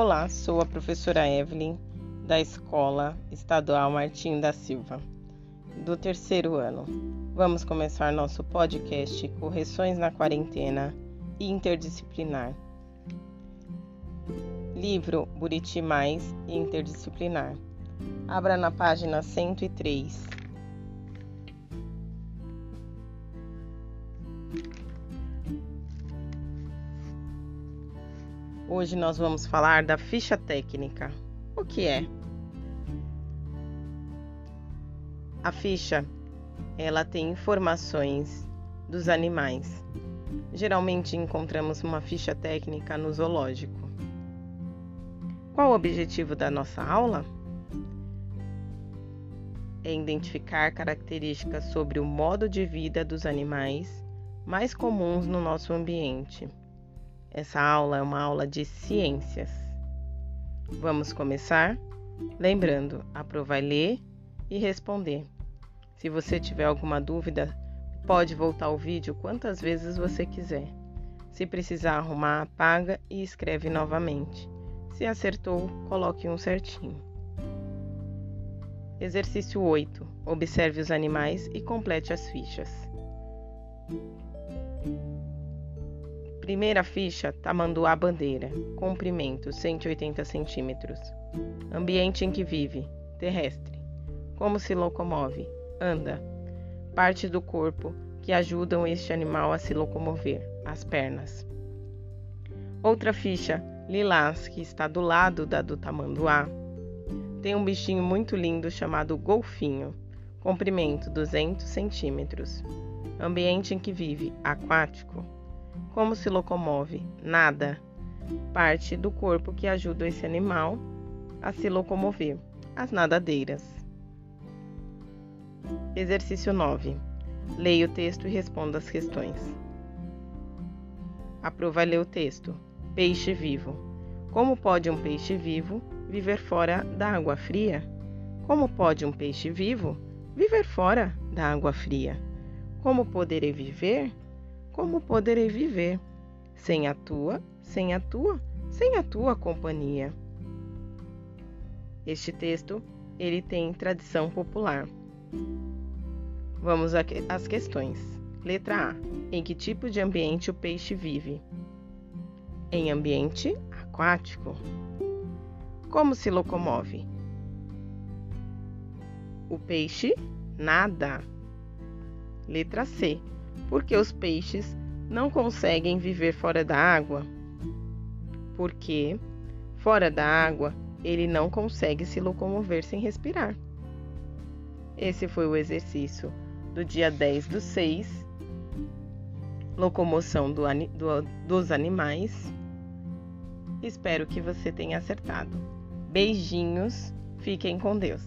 Olá, sou a professora Evelyn da Escola Estadual Martim da Silva, do terceiro ano. Vamos começar nosso podcast Correções na Quarentena Interdisciplinar. Livro Buriti Mais Interdisciplinar. Abra na página 103. Hoje nós vamos falar da ficha técnica. O que é? A ficha, ela tem informações dos animais. Geralmente encontramos uma ficha técnica no zoológico. Qual o objetivo da nossa aula? É identificar características sobre o modo de vida dos animais mais comuns no nosso ambiente essa aula é uma aula de ciências. Vamos começar? Lembrando, a Pro vai ler e responder. Se você tiver alguma dúvida, pode voltar o vídeo quantas vezes você quiser. Se precisar arrumar, apaga e escreve novamente. Se acertou, coloque um certinho. Exercício 8. Observe os animais e complete as fichas. Primeira ficha, tamanduá bandeira. Comprimento, 180 centímetros. Ambiente em que vive, terrestre. Como se locomove, anda. Parte do corpo que ajudam este animal a se locomover, as pernas. Outra ficha, lilás, que está do lado da do tamanduá. Tem um bichinho muito lindo chamado golfinho. Comprimento, 200 centímetros. Ambiente em que vive, aquático. Como se locomove? Nada. Parte do corpo que ajuda esse animal a se locomover. As nadadeiras. Exercício 9. Leia o texto e responda as questões. A Pro vai ler o texto. Peixe vivo. Como pode um peixe vivo viver fora da água fria? Como pode um peixe vivo viver fora da água fria? Como poderei viver como poderei viver sem a tua, sem a tua, sem a tua companhia? Este texto, ele tem tradição popular. Vamos às questões. Letra A. Em que tipo de ambiente o peixe vive? Em ambiente aquático. Como se locomove? O peixe nada. Letra C porque os peixes não conseguem viver fora da água? Porque fora da água ele não consegue se locomover sem respirar. Esse foi o exercício do dia 10 do 6, locomoção do, do, dos animais. Espero que você tenha acertado. Beijinhos, fiquem com Deus.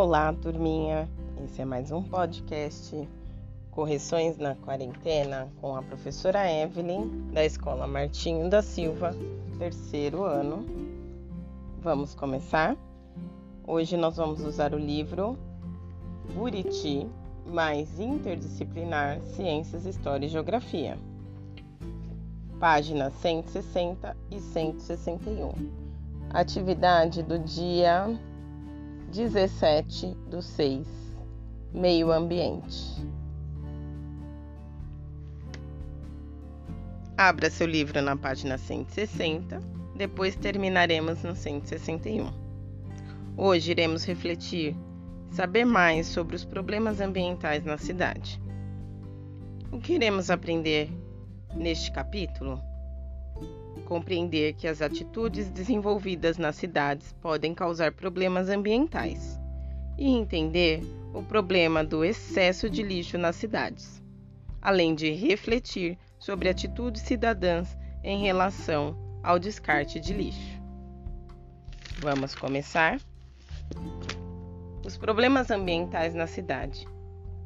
Olá, turminha. Esse é mais um podcast Correções na Quarentena com a professora Evelyn da Escola Martinho da Silva, terceiro ano. Vamos começar? Hoje nós vamos usar o livro Buriti mais Interdisciplinar Ciências, História e Geografia. Páginas 160 e 161. Atividade do dia 17 do 6 Meio Ambiente. Abra seu livro na página 160, depois terminaremos no 161. Hoje iremos refletir, saber mais sobre os problemas ambientais na cidade. O que iremos aprender neste capítulo? Compreender que as atitudes desenvolvidas nas cidades podem causar problemas ambientais e entender o problema do excesso de lixo nas cidades, além de refletir sobre atitudes cidadãs em relação ao descarte de lixo. Vamos começar? Os problemas ambientais na cidade.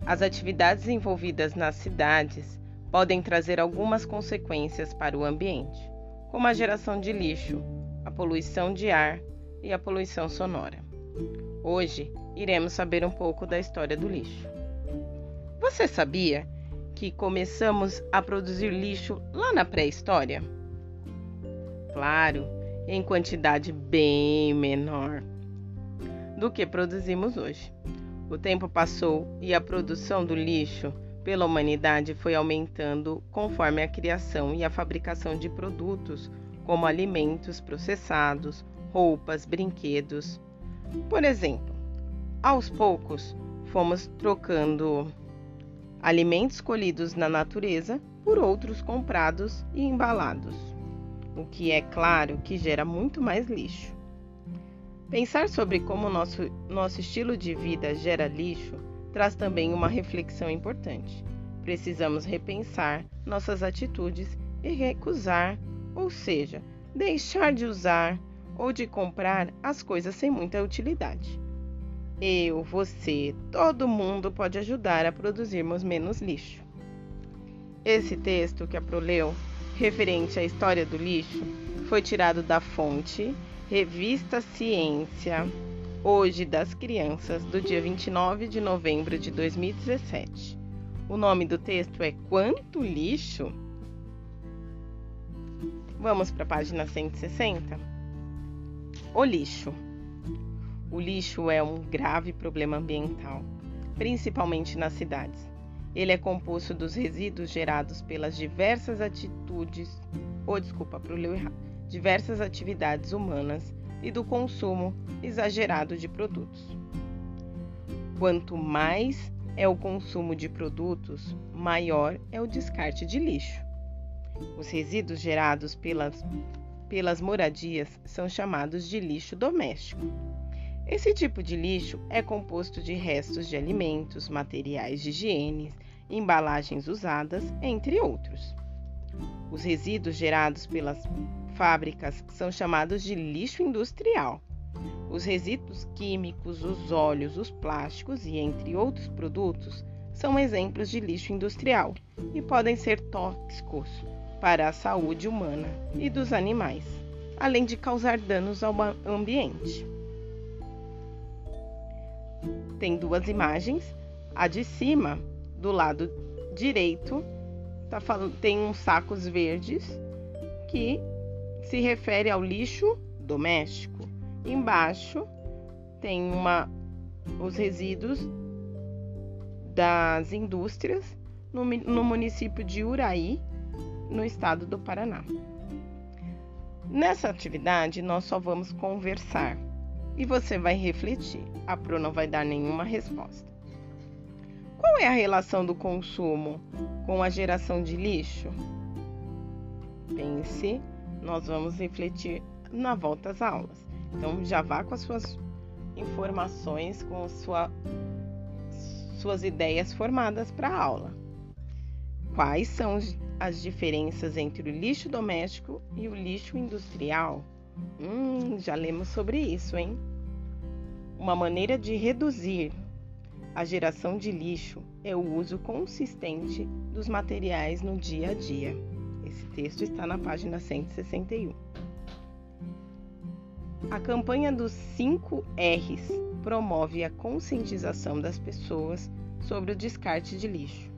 As atividades envolvidas nas cidades podem trazer algumas consequências para o ambiente, como a geração de lixo, a poluição de ar e a poluição sonora. Hoje iremos saber um pouco da história do lixo. Você sabia que começamos a produzir lixo lá na pré-história? Claro, em quantidade bem menor do que produzimos hoje. O tempo passou e a produção do lixo pela humanidade foi aumentando conforme a criação e a fabricação de produtos como alimentos processados, roupas, brinquedos. Por exemplo, aos poucos fomos trocando alimentos colhidos na natureza por outros comprados e embalados, o que é claro que gera muito mais lixo. Pensar sobre como nosso, nosso estilo de vida gera lixo traz também uma reflexão importante. Precisamos repensar nossas atitudes e recusar, ou seja, deixar de usar ou de comprar as coisas sem muita utilidade. Eu, você, todo mundo pode ajudar a produzirmos menos lixo. Esse texto que a Pro leu, referente à história do lixo, foi tirado da fonte Revista Ciência Hoje das Crianças, do dia 29 de novembro de 2017. O nome do texto é Quanto Lixo? Vamos para a página 160? O lixo. O lixo é um grave problema ambiental, principalmente nas cidades. Ele é composto dos resíduos gerados pelas diversas atitudes, ou desculpa, para o errado, diversas atividades humanas e do consumo exagerado de produtos. Quanto mais é o consumo de produtos, maior é o descarte de lixo. Os resíduos gerados pelas, pelas moradias são chamados de lixo doméstico. Esse tipo de lixo é composto de restos de alimentos, materiais de higiene, embalagens usadas, entre outros. Os resíduos gerados pelas fábricas são chamados de lixo industrial. Os resíduos químicos, os óleos, os plásticos e entre outros produtos são exemplos de lixo industrial e podem ser tóxicos para a saúde humana e dos animais, além de causar danos ao ambiente. Tem duas imagens. A de cima, do lado direito, tá falando, tem uns sacos verdes que se refere ao lixo doméstico. Embaixo tem uma, os resíduos das indústrias no, no município de Uraí, no estado do Paraná. Nessa atividade, nós só vamos conversar e você vai refletir. A Pro não vai dar nenhuma resposta. Qual é a relação do consumo com a geração de lixo? Pense nós vamos refletir na volta às aulas. Então já vá com as suas informações, com sua, suas ideias formadas para a aula. Quais são as diferenças entre o lixo doméstico e o lixo industrial? Hum, já lemos sobre isso, hein? Uma maneira de reduzir a geração de lixo é o uso consistente dos materiais no dia a dia. Esse texto está na página 161. A campanha dos 5 R's promove a conscientização das pessoas sobre o descarte de lixo,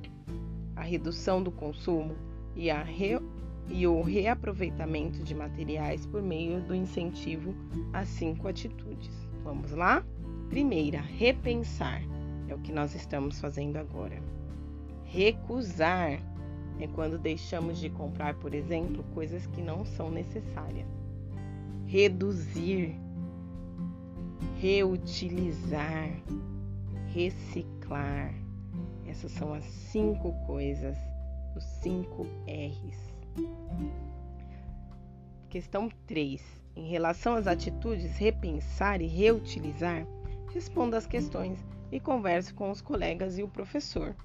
a redução do consumo e, re... e o reaproveitamento de materiais por meio do incentivo às cinco atitudes. Vamos lá? Primeira, repensar. É o que nós estamos fazendo agora. Recusar é quando deixamos de comprar, por exemplo, coisas que não são necessárias. Reduzir, reutilizar, reciclar. Essas são as cinco coisas, os cinco R's. Questão 3. Em relação às atitudes repensar e reutilizar, responda as questões e converse com os colegas e o professor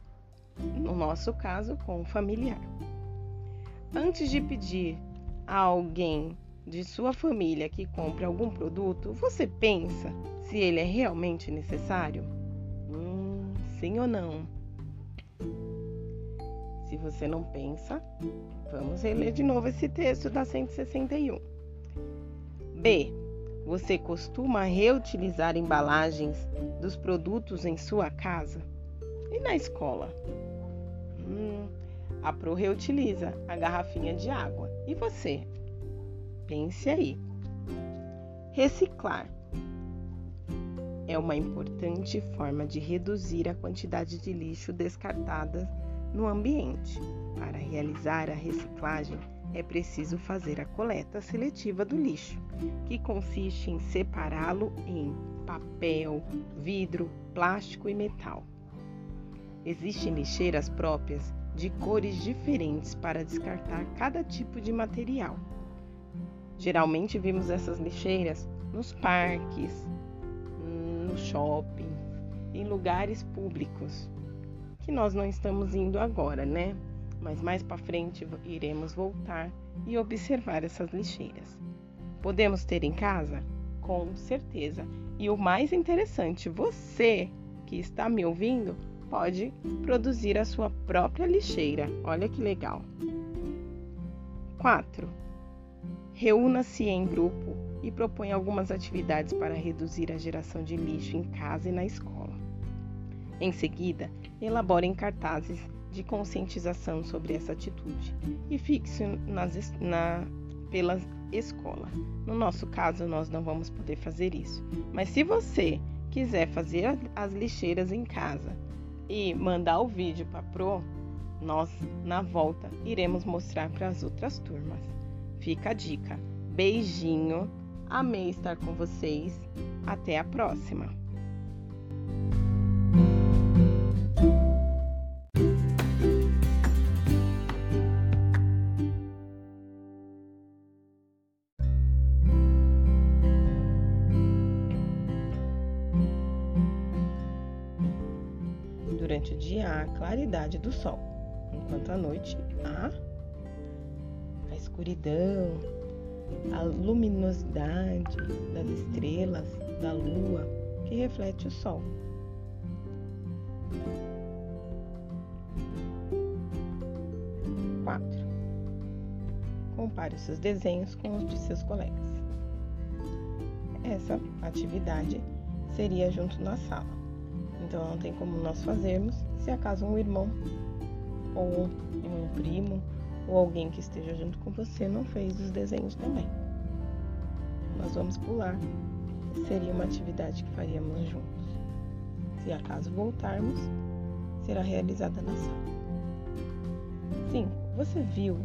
no nosso caso, com o familiar. Antes de pedir a alguém de sua família que compre algum produto, você pensa se ele é realmente necessário? Hum, sim ou não? Se você não pensa, vamos reler de novo esse texto da 161. B. Você costuma reutilizar embalagens dos produtos em sua casa e na escola? Hum, a Pro reutiliza a garrafinha de água. E você? Pense aí. Reciclar é uma importante forma de reduzir a quantidade de lixo descartada no ambiente. Para realizar a reciclagem, é preciso fazer a coleta seletiva do lixo, que consiste em separá-lo em papel, vidro, plástico e metal. Existem lixeiras próprias de cores diferentes para descartar cada tipo de material. Geralmente vimos essas lixeiras nos parques, no shopping, em lugares públicos, que nós não estamos indo agora, né? Mas mais para frente iremos voltar e observar essas lixeiras. Podemos ter em casa? Com certeza. E o mais interessante, você que está me ouvindo pode produzir a sua própria lixeira. Olha que legal. 4. Reúna-se em grupo e propõe algumas atividades para reduzir a geração de lixo em casa e na escola. Em seguida, elaborem cartazes de conscientização sobre essa atitude e fixe nas, na, pela escola. No nosso caso, nós não vamos poder fazer isso, mas se você quiser fazer as lixeiras em casa e mandar o vídeo para Pro, nós na volta iremos mostrar para as outras turmas. Fica a dica. Beijinho. Amei estar com vocês. Até a próxima. Claridade do sol, enquanto à noite há escuridão, a luminosidade das estrelas, da lua que reflete o sol. Quatro. Compare os seus desenhos com os de seus colegas. Essa atividade seria junto na sala. Então não tem como nós fazermos se acaso um irmão ou um primo ou alguém que esteja junto com você não fez os desenhos também. Nós vamos pular. Seria uma atividade que faríamos juntos. Se acaso voltarmos, será realizada na sala. 5. Você viu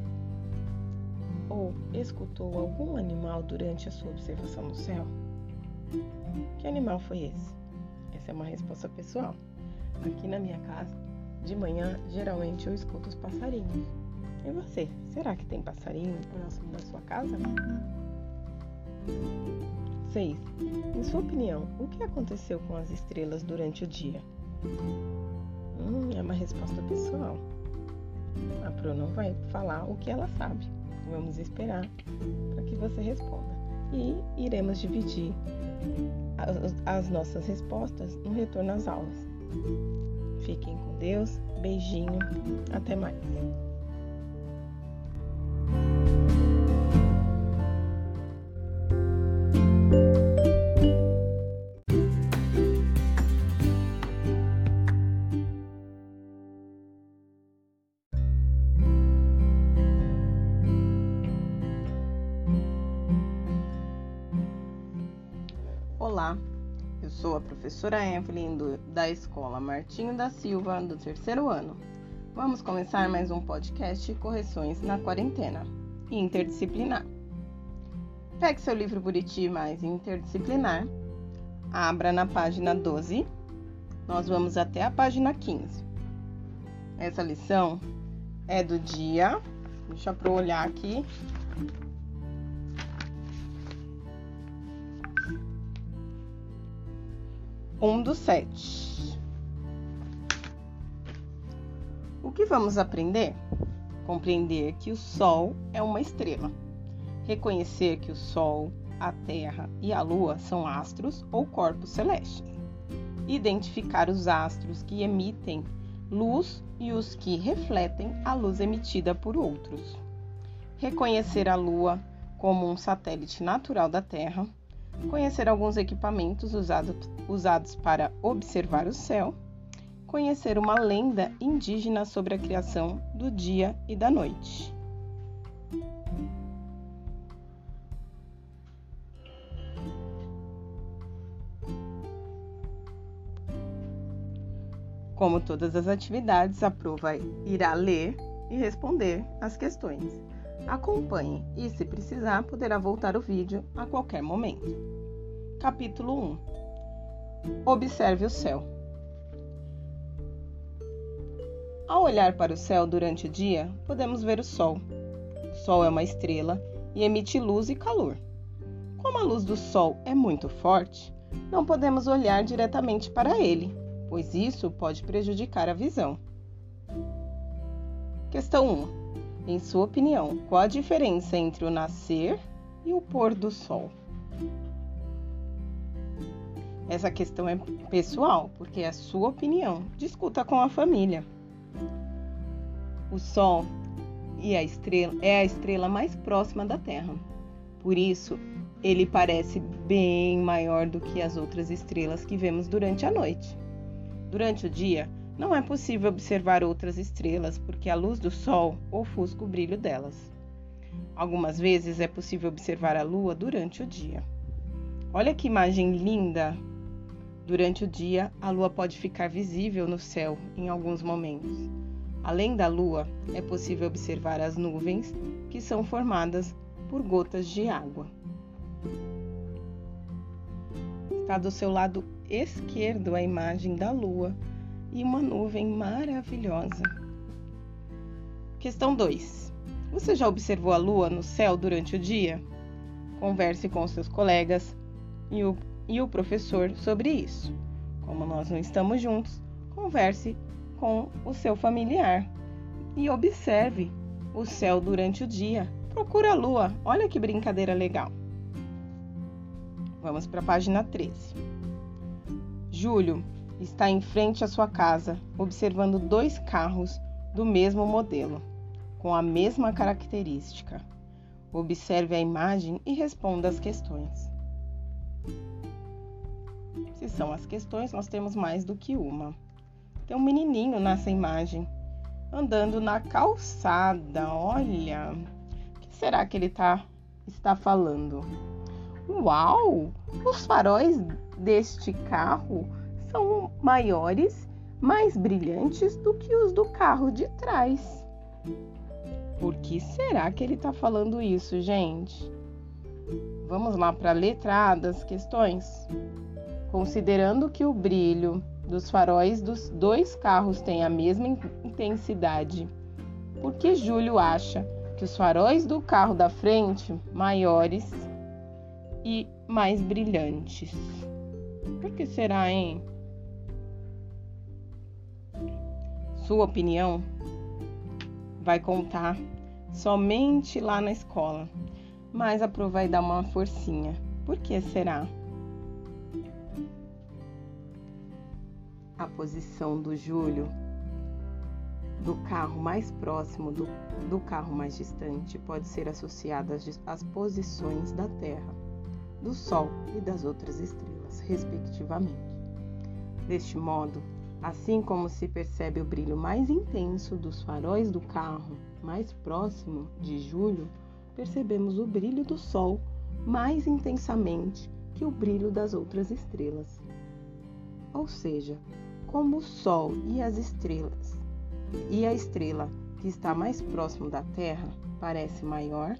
ou escutou algum animal durante a sua observação no céu? Que animal foi esse? Essa é uma resposta pessoal. Aqui na minha casa, de manhã, geralmente eu escuto os passarinhos. E você? Será que tem passarinho próximo da sua casa? 6. Em sua opinião, o que aconteceu com as estrelas durante o dia? Hum, é uma resposta pessoal. A Pro não vai falar o que ela sabe. Vamos esperar para que você responda. E iremos dividir as, as nossas respostas no retorno às aulas. Fiquem com Deus. Beijinho. Até mais. Professora Evelyn do, da Escola Martinho da Silva, do terceiro ano. Vamos começar mais um podcast Correções na Quarentena Interdisciplinar. Pegue seu livro Buriti mais interdisciplinar, abra na página 12, nós vamos até a página 15. Essa lição é do dia, deixa eu olhar aqui, 1 do 7. O que vamos aprender? Compreender que o Sol é uma estrela. Reconhecer que o Sol, a Terra e a Lua são astros ou corpos celestes. Identificar os astros que emitem luz e os que refletem a luz emitida por outros. Reconhecer a Lua como um satélite natural da Terra. Conhecer alguns equipamentos usados, usados para observar o céu. Conhecer uma lenda indígena sobre a criação do dia e da noite. Como todas as atividades, a prova irá ler e responder as questões. Acompanhe e, se precisar, poderá voltar o vídeo a qualquer momento. Capítulo 1 Observe o céu. Ao olhar para o céu durante o dia, podemos ver o Sol. O Sol é uma estrela e emite luz e calor. Como a luz do Sol é muito forte, não podemos olhar diretamente para ele, pois isso pode prejudicar a visão. Questão 1. Em sua opinião, qual a diferença entre o nascer e o pôr do sol? Essa questão é pessoal, porque é a sua opinião. Discuta com a família. O Sol e a estrela é a estrela mais próxima da Terra. Por isso, ele parece bem maior do que as outras estrelas que vemos durante a noite. Durante o dia, não é possível observar outras estrelas porque a luz do Sol ofusca o brilho delas. Algumas vezes é possível observar a Lua durante o dia. Olha que imagem linda! Durante o dia, a Lua pode ficar visível no céu em alguns momentos. Além da Lua, é possível observar as nuvens, que são formadas por gotas de água. Está do seu lado esquerdo a imagem da lua e uma nuvem maravilhosa. Questão 2. Você já observou a lua no céu durante o dia? Converse com seus colegas e o, e o professor sobre isso. Como nós não estamos juntos, converse com o seu familiar e observe o céu durante o dia. Procura a lua. Olha que brincadeira legal. Vamos para a página 13. Júlio está em frente à sua casa, observando dois carros do mesmo modelo, com a mesma característica. Observe a imagem e responda as questões. Se são as questões, nós temos mais do que uma. Tem um menininho nessa imagem, andando na calçada. Olha, o que será que ele tá, está falando? Uau! Os faróis deste carro são maiores, mais brilhantes do que os do carro de trás. Por que será que ele está falando isso, gente? Vamos lá para a letra das questões. Considerando que o brilho dos faróis dos dois carros tem a mesma intensidade, por que Júlio acha que os faróis do carro da frente, maiores, e mais brilhantes. Por que será, hein? Sua opinião vai contar somente lá na escola, mas a prova vai dar uma forcinha. Por que será? A posição do Júlio do carro mais próximo do, do carro mais distante pode ser associada às, às posições da Terra do Sol e das outras estrelas, respectivamente. Deste modo, assim como se percebe o brilho mais intenso dos faróis do carro mais próximo de julho, percebemos o brilho do Sol mais intensamente que o brilho das outras estrelas. Ou seja, como o Sol e as estrelas e a estrela que está mais próximo da Terra parece maior,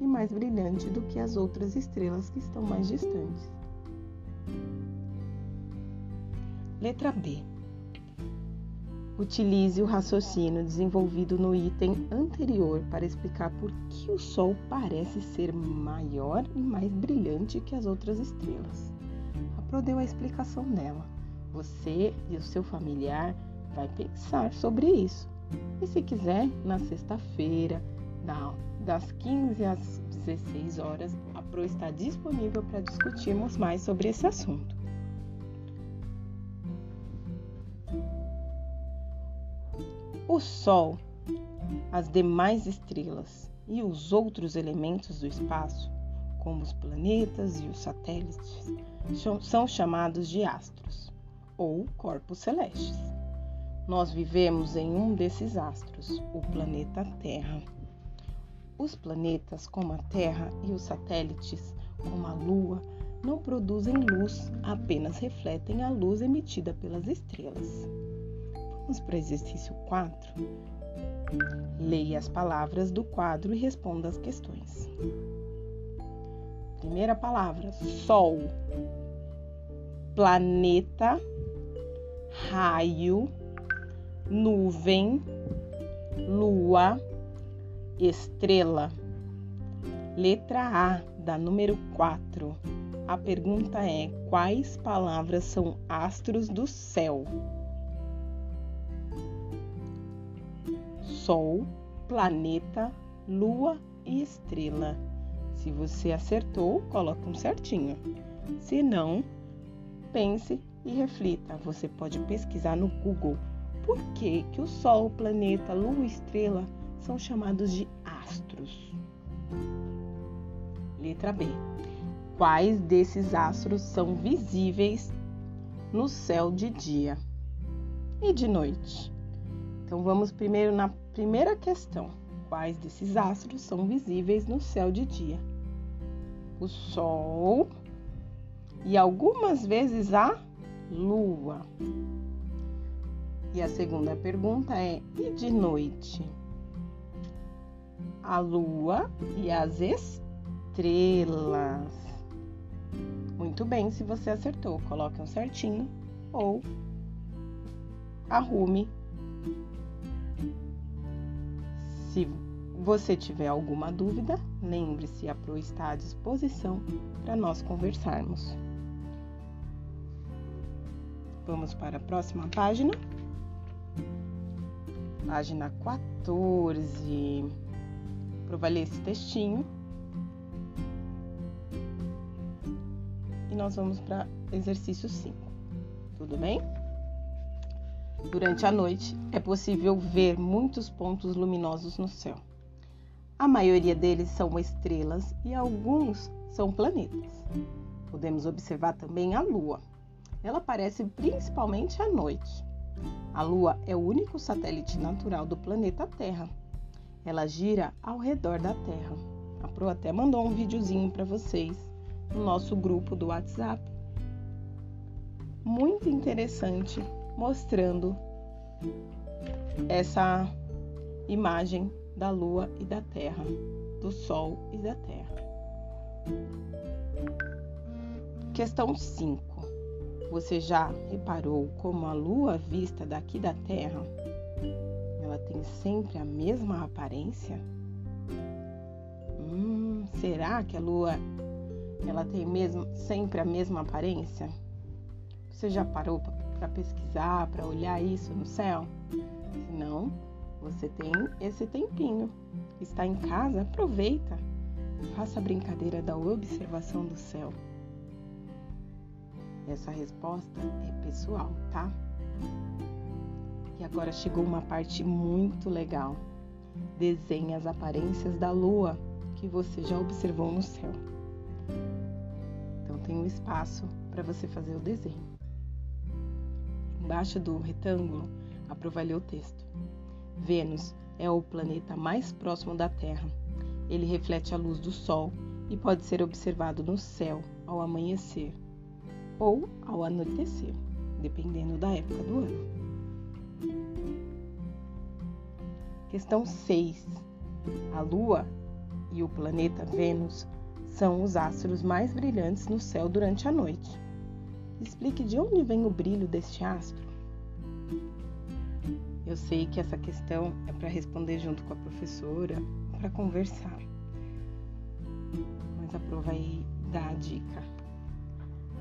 e mais brilhante do que as outras estrelas que estão mais distantes. Letra B. Utilize o raciocínio desenvolvido no item anterior para explicar por que o Sol parece ser maior e mais brilhante que as outras estrelas. A Pro deu a explicação dela. Você e o seu familiar vai pensar sobre isso. E se quiser, na sexta-feira, das 15 às 16 horas, a PRO está disponível para discutirmos mais sobre esse assunto. O Sol, as demais estrelas e os outros elementos do espaço, como os planetas e os satélites, são chamados de astros ou corpos celestes. Nós vivemos em um desses astros, o planeta Terra. Os planetas, como a Terra, e os satélites, como a Lua, não produzem luz, apenas refletem a luz emitida pelas estrelas. Vamos para o exercício 4? Leia as palavras do quadro e responda as questões. Primeira palavra: Sol, planeta, raio, nuvem, lua, estrela. Letra A, da número 4. A pergunta é: quais palavras são astros do céu? Sol, planeta, lua e estrela. Se você acertou, coloque um certinho. Se não, pense e reflita. Você pode pesquisar no Google por que, que o Sol, planeta, Lua e estrela são chamados de astros. Letra B. Quais desses astros são visíveis no céu de dia e de noite? Então vamos primeiro na primeira questão. Quais desses astros são visíveis no céu de dia? O Sol e algumas vezes a Lua. E a segunda pergunta é: e de noite? A Lua e as estrelas. Muito bem, se você acertou, coloque um certinho ou arrume. Se você tiver alguma dúvida, lembre-se, a Pro está à disposição para nós conversarmos. Vamos para a próxima página. Página 14. Provalei esse textinho. E nós vamos para exercício 5. Tudo bem? Durante a noite é possível ver muitos pontos luminosos no céu. A maioria deles são estrelas e alguns são planetas. Podemos observar também a Lua. Ela aparece principalmente à noite. A Lua é o único satélite natural do planeta Terra. Ela gira ao redor da Terra. A Pro até mandou um videozinho para vocês no nosso grupo do WhatsApp. Muito interessante, mostrando essa imagem da Lua e da Terra, do Sol e da Terra. Questão 5. Você já reparou como a Lua vista daqui da Terra, ela tem sempre a mesma aparência? Hum, será que a Lua ela tem mesmo sempre a mesma aparência? Você já parou para pesquisar, para olhar isso no céu? Se não, você tem esse tempinho. Está em casa? Aproveita. Faça a brincadeira da observação do céu. Essa resposta é pessoal, tá? E agora chegou uma parte muito legal. Desenhe as aparências da lua que você já observou no céu. Então tem um espaço para você fazer o desenho. Embaixo do retângulo, aprovalhei o texto. Vênus é o planeta mais próximo da Terra. Ele reflete a luz do Sol e pode ser observado no céu ao amanhecer ou ao anoitecer, dependendo da época do ano. Questão 6. A Lua e o planeta Vênus são os astros mais brilhantes no céu durante a noite. Explique de onde vem o brilho deste astro. Eu sei que essa questão é para responder junto com a professora, para conversar. Mas a prova vai dar a dica.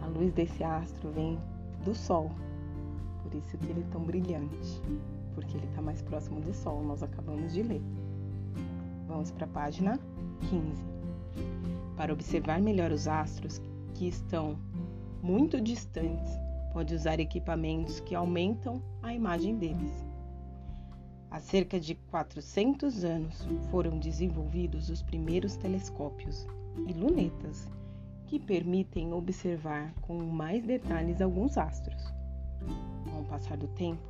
A luz desse astro vem do Sol, por isso que ele é tão brilhante, porque ele está mais próximo do Sol, nós acabamos de ler. Vamos para a página 15. Para observar melhor os astros que estão muito distantes, pode usar equipamentos que aumentam a imagem deles. Há cerca de 400 anos foram desenvolvidos os primeiros telescópios e lunetas que permitem observar com mais detalhes alguns astros. Com o passar do tempo,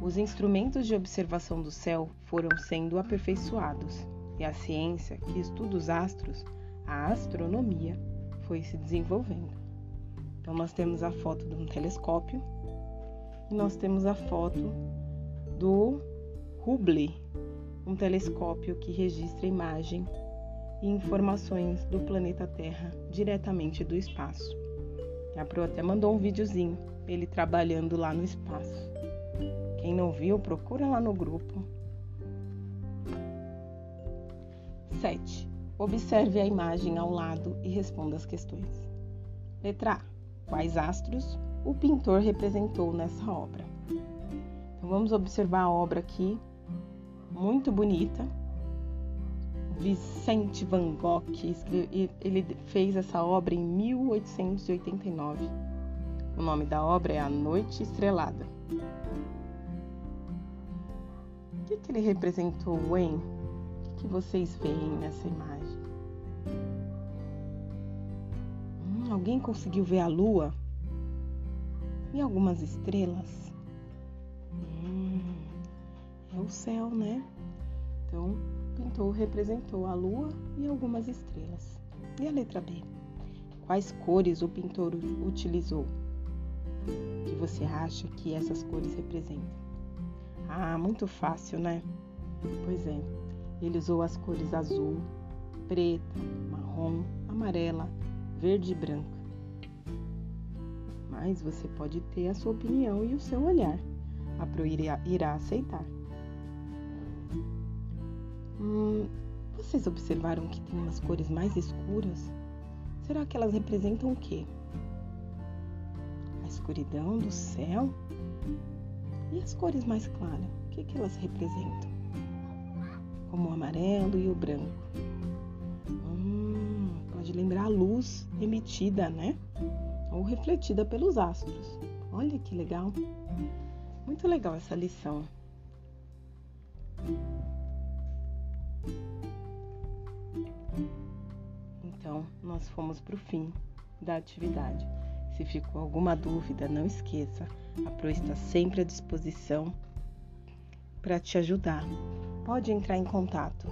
os instrumentos de observação do céu foram sendo aperfeiçoados e a ciência que estuda os astros, a astronomia, foi se desenvolvendo. Então, nós temos a foto de um telescópio e nós temos a foto do Hubble, um telescópio que registra imagem e informações do planeta Terra diretamente do espaço. A Pro até mandou um videozinho, ele trabalhando lá no espaço. Quem não viu, procura lá no grupo. 7. Observe a imagem ao lado e responda as questões. Letra A. Quais astros o pintor representou nessa obra? Então vamos observar a obra aqui muito bonita. Vicente Van Gogh, ele fez essa obra em 1889. O nome da obra é A Noite Estrelada. O que, que ele representou, hein? O que, que vocês veem nessa imagem? Alguém conseguiu ver a lua? E algumas estrelas? é o céu, né? Então, o pintor representou a lua e algumas estrelas. E a letra B? Quais cores o pintor utilizou? O que você acha que essas cores representam? Ah, muito fácil, né? Pois é, ele usou as cores azul, preta, marrom, amarela, verde e branca. Mas você pode ter a sua opinião e o seu olhar. A Pro irá, irá aceitar. Hum, vocês observaram que tem umas cores mais escuras? Será que elas representam o quê? A escuridão do céu? E as cores mais claras? O que, que elas representam? Como o amarelo e o branco. Pode lembrar a luz emitida, né? Ou refletida pelos astros. Olha que legal. Muito legal essa lição. Então, nós fomos para o fim da atividade. Se ficou alguma dúvida, não esqueça, a Pro está sempre à disposição para te ajudar. Pode entrar em contato.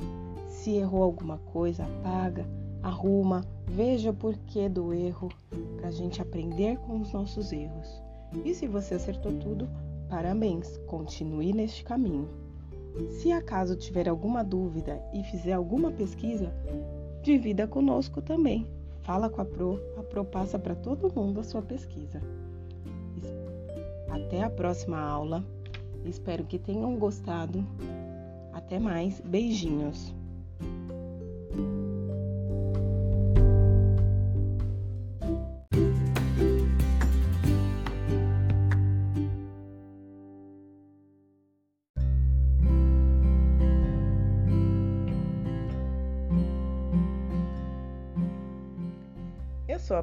Se errou alguma coisa, apaga, arruma, veja o porquê do erro para a gente aprender com os nossos erros. E se você acertou tudo, parabéns, continue neste caminho. Se acaso tiver alguma dúvida e fizer alguma pesquisa, divida conosco também. Fala com a Pro, a Pro passa para todo mundo a sua pesquisa. Até a próxima aula. Espero que tenham gostado. Até mais. Beijinhos.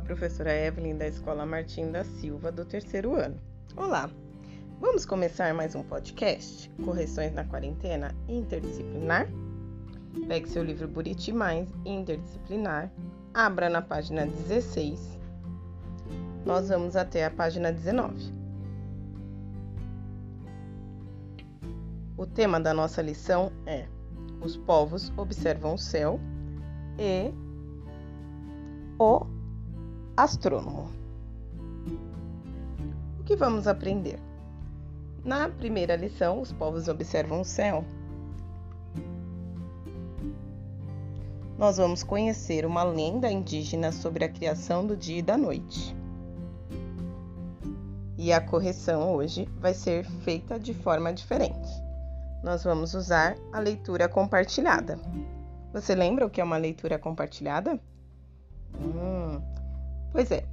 Professora Evelyn da Escola Martim da Silva, do terceiro ano. Olá! Vamos começar mais um podcast? Correções na Quarentena Interdisciplinar? Pegue seu livro Buriti Mais Interdisciplinar, abra na página 16. Nós vamos até a página 19. O tema da nossa lição é Os povos observam o céu e o astrônomo. O que vamos aprender? Na primeira lição, os povos observam o céu. Nós vamos conhecer uma lenda indígena sobre a criação do dia e da noite. E a correção hoje vai ser feita de forma diferente. Nós vamos usar a leitura compartilhada. Você lembra o que é uma leitura compartilhada? Hum, Pois é,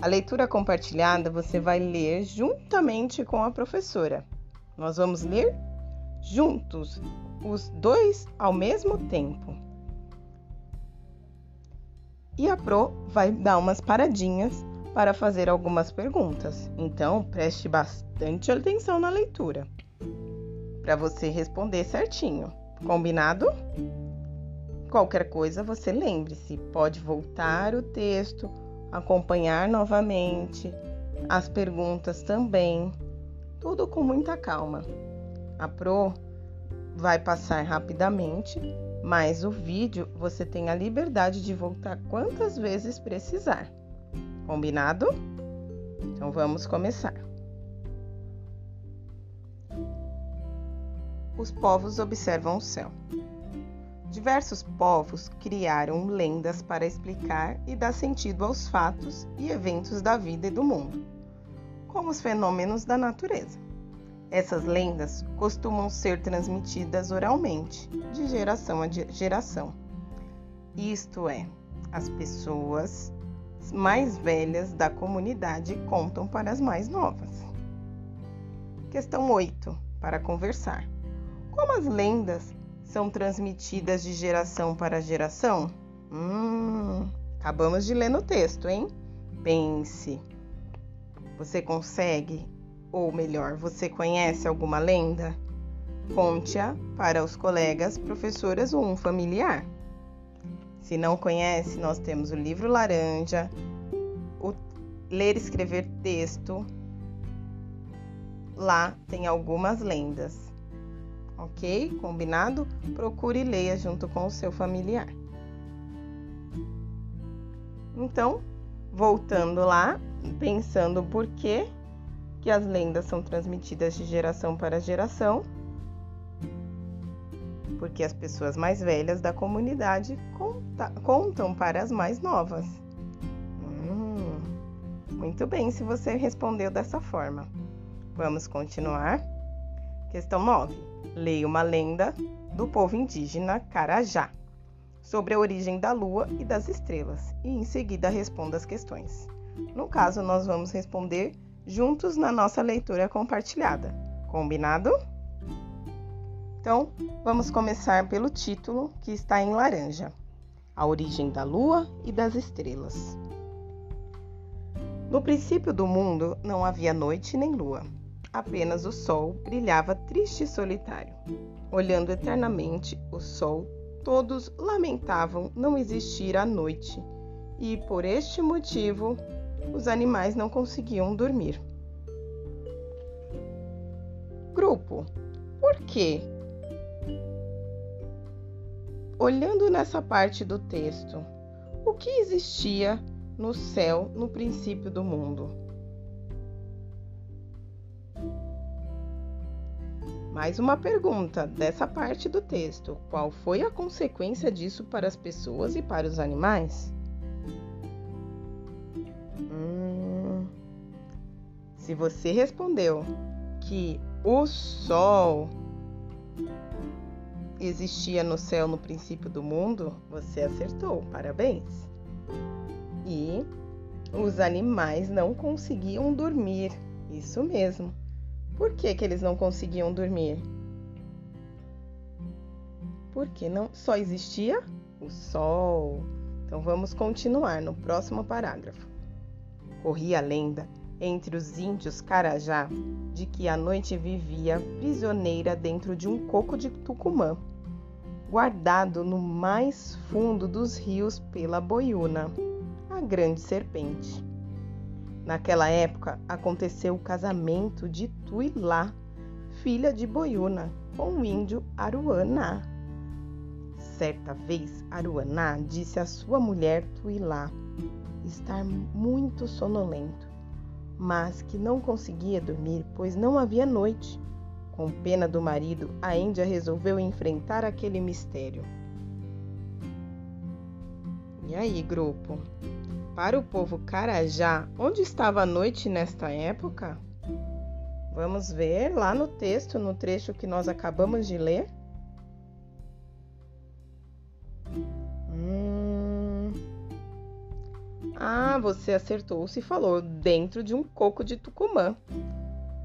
a leitura compartilhada você vai ler juntamente com a professora. Nós vamos ler juntos, os dois ao mesmo tempo. E a Pro vai dar umas paradinhas para fazer algumas perguntas. Então, preste bastante atenção na leitura. para você responder certinho. Combinado? Qualquer coisa, você lembre-se, pode voltar o texto, acompanhar novamente, as perguntas também, tudo com muita calma. A Pro vai passar rapidamente, mas o vídeo você tem a liberdade de voltar quantas vezes precisar. Combinado? Então vamos começar. Os povos observam o céu. Diversos povos criaram lendas para explicar e dar sentido aos fatos e eventos da vida e do mundo, como os fenômenos da natureza. Essas lendas costumam ser transmitidas oralmente, de geração a geração. Isto é, as pessoas mais velhas da comunidade contam para as mais novas. Questão 8. Para conversar. Como as lendas são transmitidas de geração para geração? Hum, acabamos de ler no texto, hein? Pense. Você consegue, ou melhor, você conhece alguma lenda? Conte-a para os colegas, professoras ou um familiar. Se não conhece, nós temos o livro Laranja, o Ler e Escrever Texto. Lá tem algumas lendas ok? Combinado? Procure e leia junto com o seu familiar. Então, voltando lá, pensando por que, que as lendas são transmitidas de geração para geração, porque as pessoas mais velhas da comunidade conta, contam para as mais novas. Hum, muito bem, se você respondeu dessa forma. Vamos continuar. Questão 9. Leia uma lenda do povo indígena Carajá sobre a origem da lua e das estrelas e em seguida responda as questões. No caso, nós vamos responder juntos na nossa leitura compartilhada. Combinado? Então, vamos começar pelo título que está em laranja: A origem da lua e das estrelas. No princípio do mundo não havia noite nem lua apenas o sol brilhava triste e solitário. Olhando eternamente o sol, todos lamentavam não existir a noite, e por este motivo os animais não conseguiam dormir. Grupo, por quê? Olhando nessa parte do texto, o que existia no céu no princípio do mundo? Mais uma pergunta dessa parte do texto: qual foi a consequência disso para as pessoas e para os animais? Hum, se você respondeu que o Sol existia no céu no princípio do mundo, você acertou, parabéns. E os animais não conseguiam dormir, isso mesmo. Por que, que eles não conseguiam dormir? Porque não só existia o sol. Então vamos continuar no próximo parágrafo. Corria a lenda entre os índios Carajá de que a noite vivia prisioneira dentro de um coco de Tucumã, guardado no mais fundo dos rios pela boiuna, a grande serpente. Naquela época aconteceu o casamento de Tuilá, filha de Boiuna, com o índio Aruaná. Certa vez, Aruaná disse à sua mulher Tuilá estar muito sonolento, mas que não conseguia dormir, pois não havia noite. Com pena do marido, a Índia resolveu enfrentar aquele mistério. E aí, grupo? Para o povo Carajá, onde estava a noite nesta época? Vamos ver lá no texto, no trecho que nós acabamos de ler. Hum... Ah, você acertou se falou dentro de um coco de Tucumã,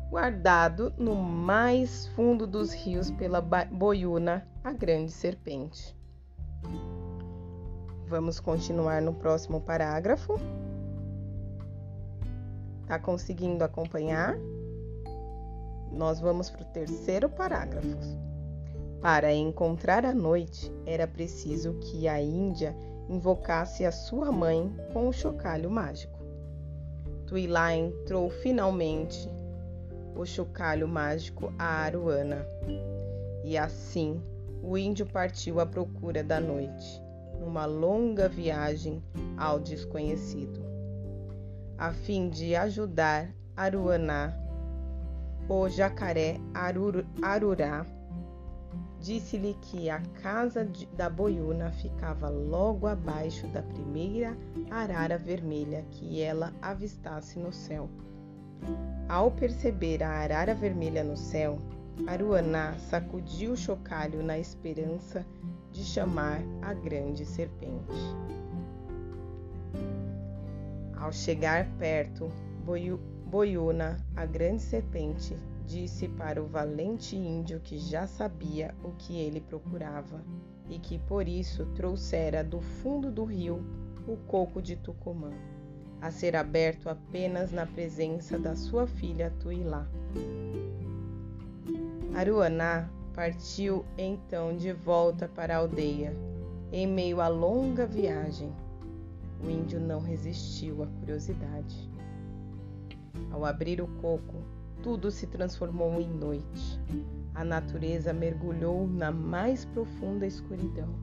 guardado no mais fundo dos rios pela boiuna, a grande serpente. Vamos continuar no próximo parágrafo. Tá conseguindo acompanhar? nós vamos para o terceiro parágrafo. Para encontrar a noite, era preciso que a Índia invocasse a sua mãe com o chocalho mágico. Tuilá entrou finalmente o chocalho mágico a Aruana. E assim o índio partiu à procura da noite, numa longa viagem ao desconhecido. A fim de ajudar Aruaná, o jacaré Arur, Arurá disse-lhe que a casa de, da boiuna ficava logo abaixo da primeira arara vermelha que ela avistasse no céu. Ao perceber a arara vermelha no céu, Aruaná sacudiu o chocalho na esperança de chamar a grande serpente. Ao chegar perto, Boiuna, a grande serpente, disse para o valente índio que já sabia o que ele procurava e que por isso trouxera do fundo do rio o coco de Tucumã, a ser aberto apenas na presença da sua filha Tuilá. Aruaná partiu então de volta para a aldeia, em meio à longa viagem. O índio não resistiu à curiosidade. Ao abrir o coco, tudo se transformou em noite. A natureza mergulhou na mais profunda escuridão,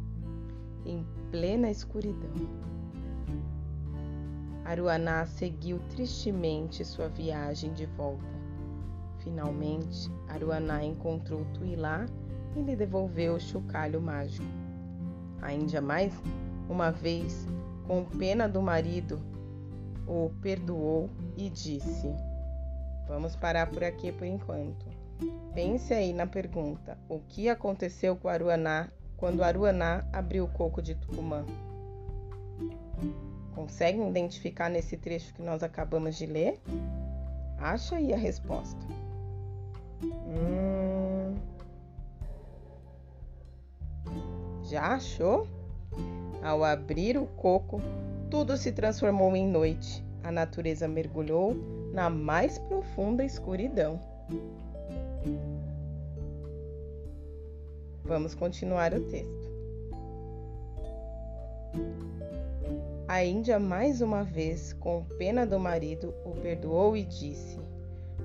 em plena escuridão. Aruaná seguiu tristemente sua viagem de volta. Finalmente, Aruaná encontrou Tuilá e lhe devolveu o chocalho mágico. A Índia mais uma vez, com pena do marido, o perdoou e disse: Vamos parar por aqui por enquanto. Pense aí na pergunta: o que aconteceu com Aruaná quando Aruaná abriu o coco de Tucumã? Conseguem identificar nesse trecho que nós acabamos de ler? Acha aí a resposta. Hum... Já achou? Ao abrir o coco, tudo se transformou em noite. A natureza mergulhou na mais profunda escuridão. Vamos continuar o texto. A Índia, mais uma vez, com pena do marido, o perdoou e disse: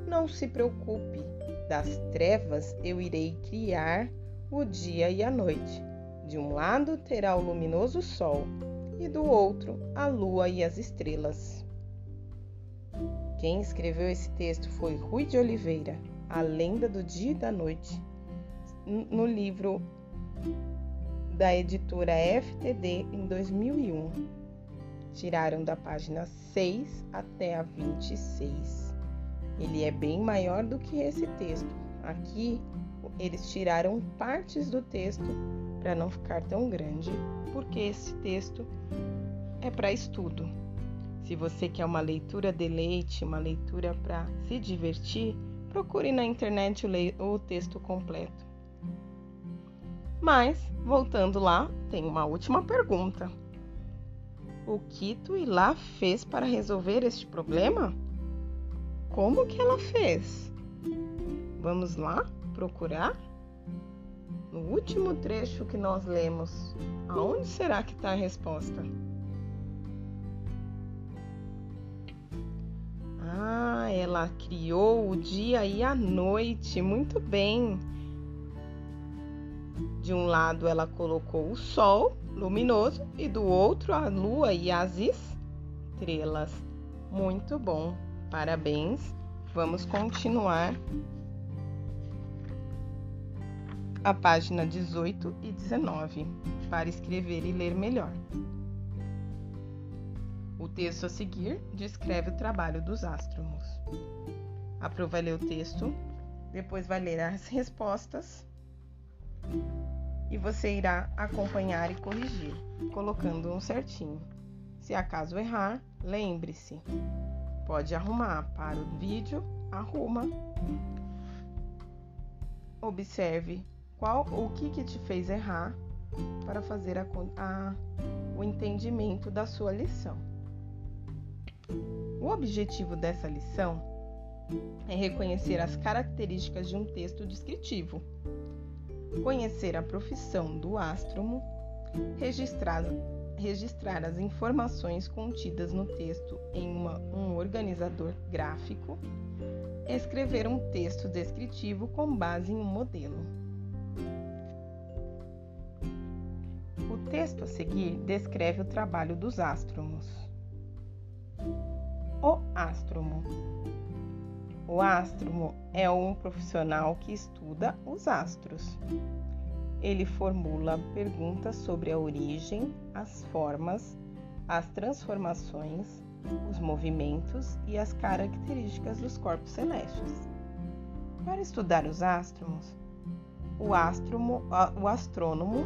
Não se preocupe, das trevas eu irei criar o dia e a noite. De um lado terá o luminoso sol, e do outro a lua e as estrelas. Quem escreveu esse texto foi Rui de Oliveira, A Lenda do Dia e da Noite, no livro da editora FTD em 2001. Tiraram da página 6 até a 26. Ele é bem maior do que esse texto. Aqui eles tiraram partes do texto para não ficar tão grande, porque esse texto é para estudo. Se você quer uma leitura de leite, uma leitura para se divertir, procure na internet o, texto completo. Mas, voltando lá, tem uma última pergunta. O que Tuilá fez para resolver este problema? Como que ela fez? Vamos lá procurar? No último trecho que nós lemos, aonde será que está a resposta? Ah, ela criou o dia e a noite. Muito bem. De um lado ela colocou o sol luminoso e do outro a lua e as estrelas. Muito bom. Parabéns. Vamos continuar a página 18 e 19 para escrever e ler melhor. O texto a seguir descreve o trabalho dos ástromos. A Pro vai ler o texto, depois vai ler as respostas e você irá acompanhar e corrigir, colocando um certinho. Se acaso errar, lembre-se, pode arrumar para o vídeo, arruma. Observe qual o que, que te fez errar para fazer a, a, o entendimento da sua lição. O objetivo dessa lição é reconhecer as características de um texto descritivo, conhecer a profissão do astromo, registrar, registrar as informações contidas no texto em uma, um organizador gráfico, escrever um texto descritivo com base em um modelo. O texto a seguir descreve o trabalho dos ástromos. O astromo. O astromo é um profissional que estuda os astros. Ele formula perguntas sobre a origem, as formas, as transformações, os movimentos e as características dos corpos celestes. Para estudar os ástromos, o, astromo, o astrônomo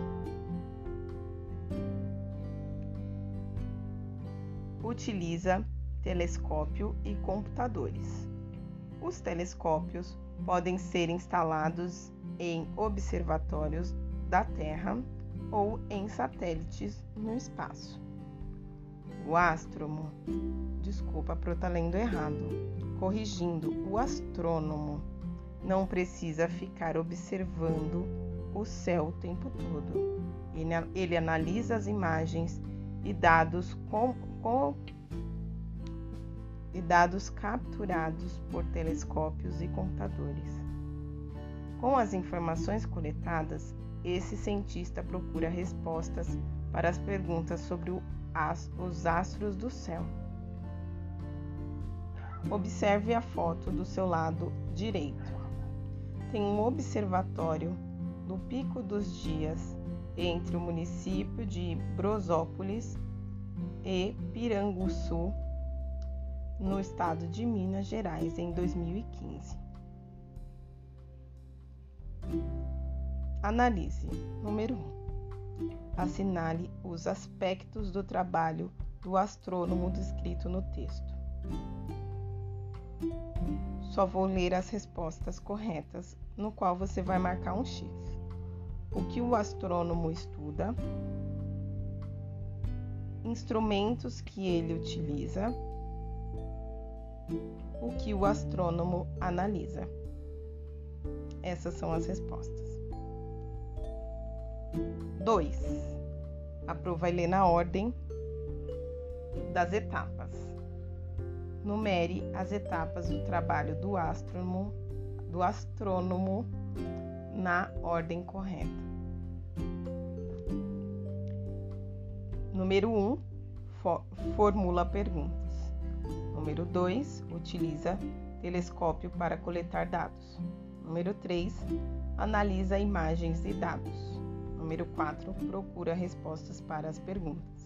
utiliza telescópio e computadores. Os telescópios podem ser instalados em observatórios da Terra ou em satélites no espaço. O astrônomo, desculpa por estar lendo errado, corrigindo, o astrônomo não precisa ficar observando o céu o tempo todo. Ele, ele analisa as imagens e dados com, com e dados capturados por telescópios e computadores. Com as informações coletadas, esse cientista procura respostas para as perguntas sobre os astros do céu. Observe a foto do seu lado direito. Tem um observatório no Pico dos Dias, entre o município de Brosópolis e Piranguçu, no estado de Minas Gerais em 2015. Analise. Número 1. Um. Assinale os aspectos do trabalho do astrônomo descrito no texto. Só vou ler as respostas corretas, no qual você vai marcar um X. O que o astrônomo estuda, instrumentos que ele utiliza, o que o astrônomo analisa. Essas são as respostas. 2. A prova vai ler na ordem das etapas. Numere as etapas do trabalho do astrônomo, do astrônomo na ordem correta. Número 1. Um, formula perguntas. Número 2, utiliza telescópio para coletar dados. Número 3, analisa imagens e dados. Número 4, procura respostas para as perguntas.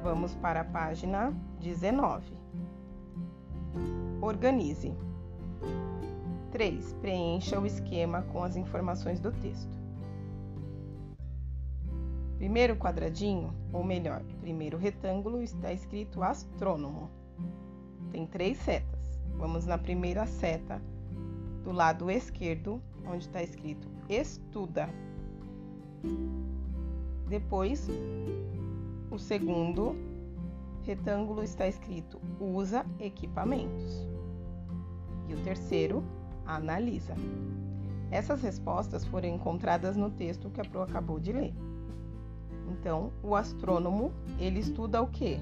Vamos para a página 19. Organize. 3. Preencha o esquema com as informações do texto. Primeiro quadradinho, ou melhor, primeiro retângulo, está escrito astrônomo. Tem três setas. Vamos na primeira seta do lado esquerdo, onde está escrito estuda. Depois, o segundo retângulo está escrito usa equipamentos. E o terceiro, analisa. Essas respostas foram encontradas no texto que a Pro acabou de ler. Então, o astrônomo, ele estuda o que?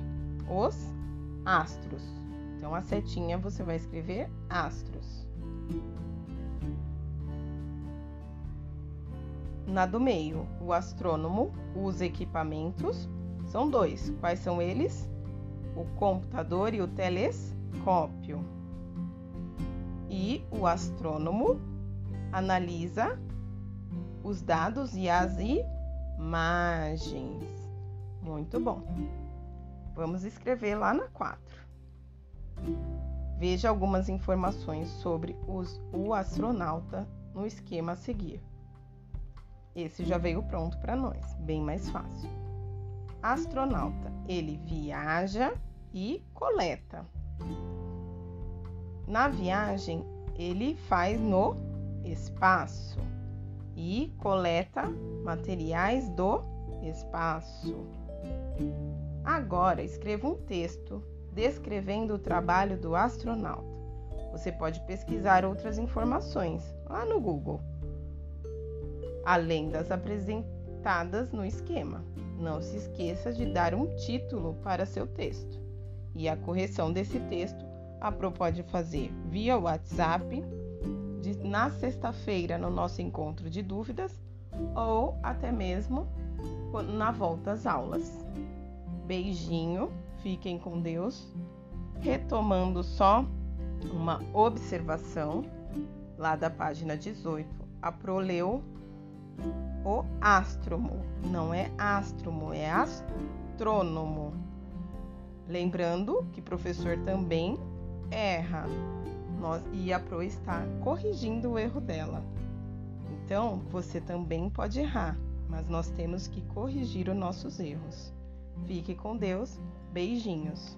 Os astros. Então, a setinha você vai escrever astros. Na do meio, o astrônomo usa equipamentos. São dois. Quais são eles? O computador e o telescópio. E o astrônomo analisa os dados e as imagens. Muito bom. Vamos escrever lá na 4. Veja algumas informações sobre os, o astronauta no esquema a seguir. Esse já veio pronto para nós, bem mais fácil. Astronauta, ele viaja e coleta. Na viagem, ele faz no espaço e coleta materiais do espaço. Agora escreva um texto descrevendo o trabalho do astronauta. Você pode pesquisar outras informações lá no Google, além das apresentadas no esquema. Não se esqueça de dar um título para seu texto. E a correção desse texto a Pro pode fazer via WhatsApp de, na sexta-feira no nosso encontro de dúvidas ou até mesmo na volta às aulas. Beijinho, fiquem com Deus. Retomando só uma observação lá da página 18. A Pro leu o astromo, não é astromo, é astrônomo. Lembrando que professor também erra. Nós, e a Pro está corrigindo o erro dela. Então, você também pode errar, mas nós temos que corrigir os nossos erros. Fique com Deus. Beijinhos.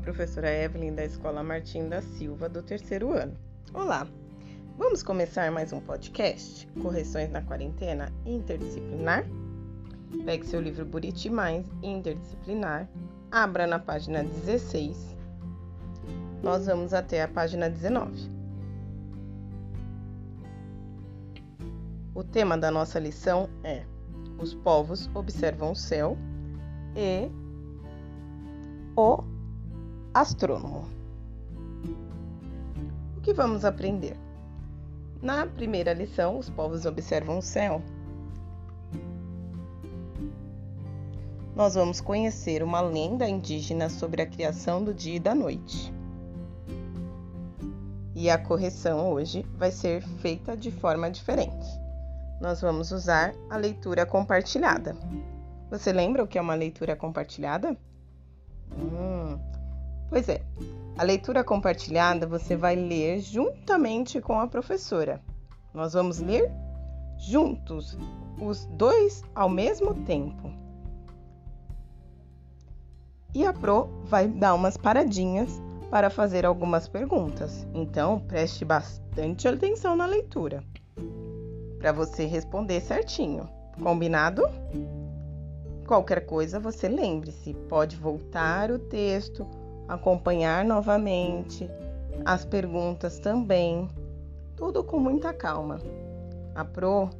Professora Evelyn da Escola Martim da Silva, do terceiro ano. Olá! Vamos começar mais um podcast? Correções na Quarentena Interdisciplinar? Pegue seu livro Buriti Mais Interdisciplinar, abra na página 16. Nós vamos até a página 19. O tema da nossa lição é Os povos observam o céu e o astrônomo. O que vamos aprender? Na primeira lição, os povos observam o céu. Nós vamos conhecer uma lenda indígena sobre a criação do dia e da noite. E a correção hoje vai ser feita de forma diferente. Nós vamos usar a leitura compartilhada. Você lembra o que é uma leitura compartilhada? Hum, Pois é, a leitura compartilhada você vai ler juntamente com a professora. Nós vamos ler juntos, os dois ao mesmo tempo. E a Pro vai dar umas paradinhas para fazer algumas perguntas. Então, preste bastante atenção na leitura para você responder certinho. Combinado? Qualquer coisa, você lembre-se, pode voltar o texto acompanhar novamente, as perguntas também, tudo com muita calma. A Pro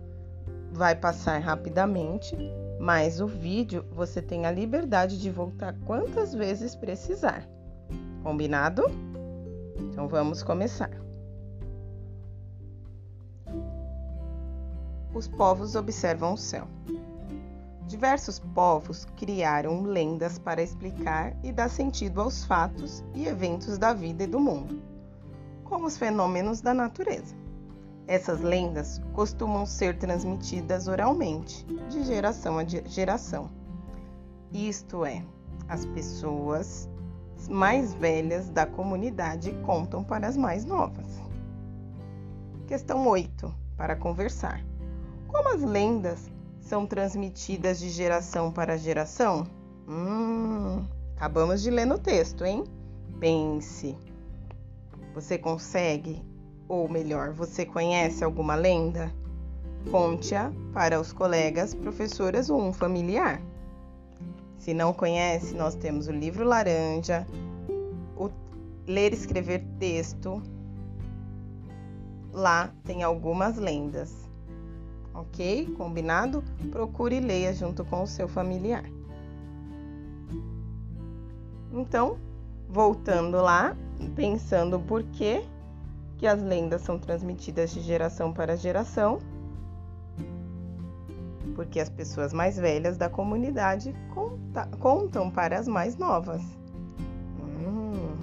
vai passar rapidamente, mas o vídeo você tem a liberdade de voltar quantas vezes precisar. Combinado? Então vamos começar. Os povos observam o céu. Diversos povos criaram lendas para explicar e dar sentido aos fatos e eventos da vida e do mundo, como os fenômenos da natureza. Essas lendas costumam ser transmitidas oralmente, de geração a geração. Isto é, as pessoas mais velhas da comunidade contam para as mais novas. Questão 8. Para conversar. Como as lendas são transmitidas de geração para geração? Hum, acabamos de ler no texto, hein? Pense. Você consegue, ou melhor, você conhece alguma lenda? Conte-a para os colegas, professoras ou um familiar. Se não conhece, nós temos o livro laranja, o ler e escrever texto. Lá tem algumas lendas ok? Combinado? Procure e leia junto com o seu familiar. Então, voltando lá, pensando por que, que as lendas são transmitidas de geração para geração, porque as pessoas mais velhas da comunidade conta, contam para as mais novas. Hum,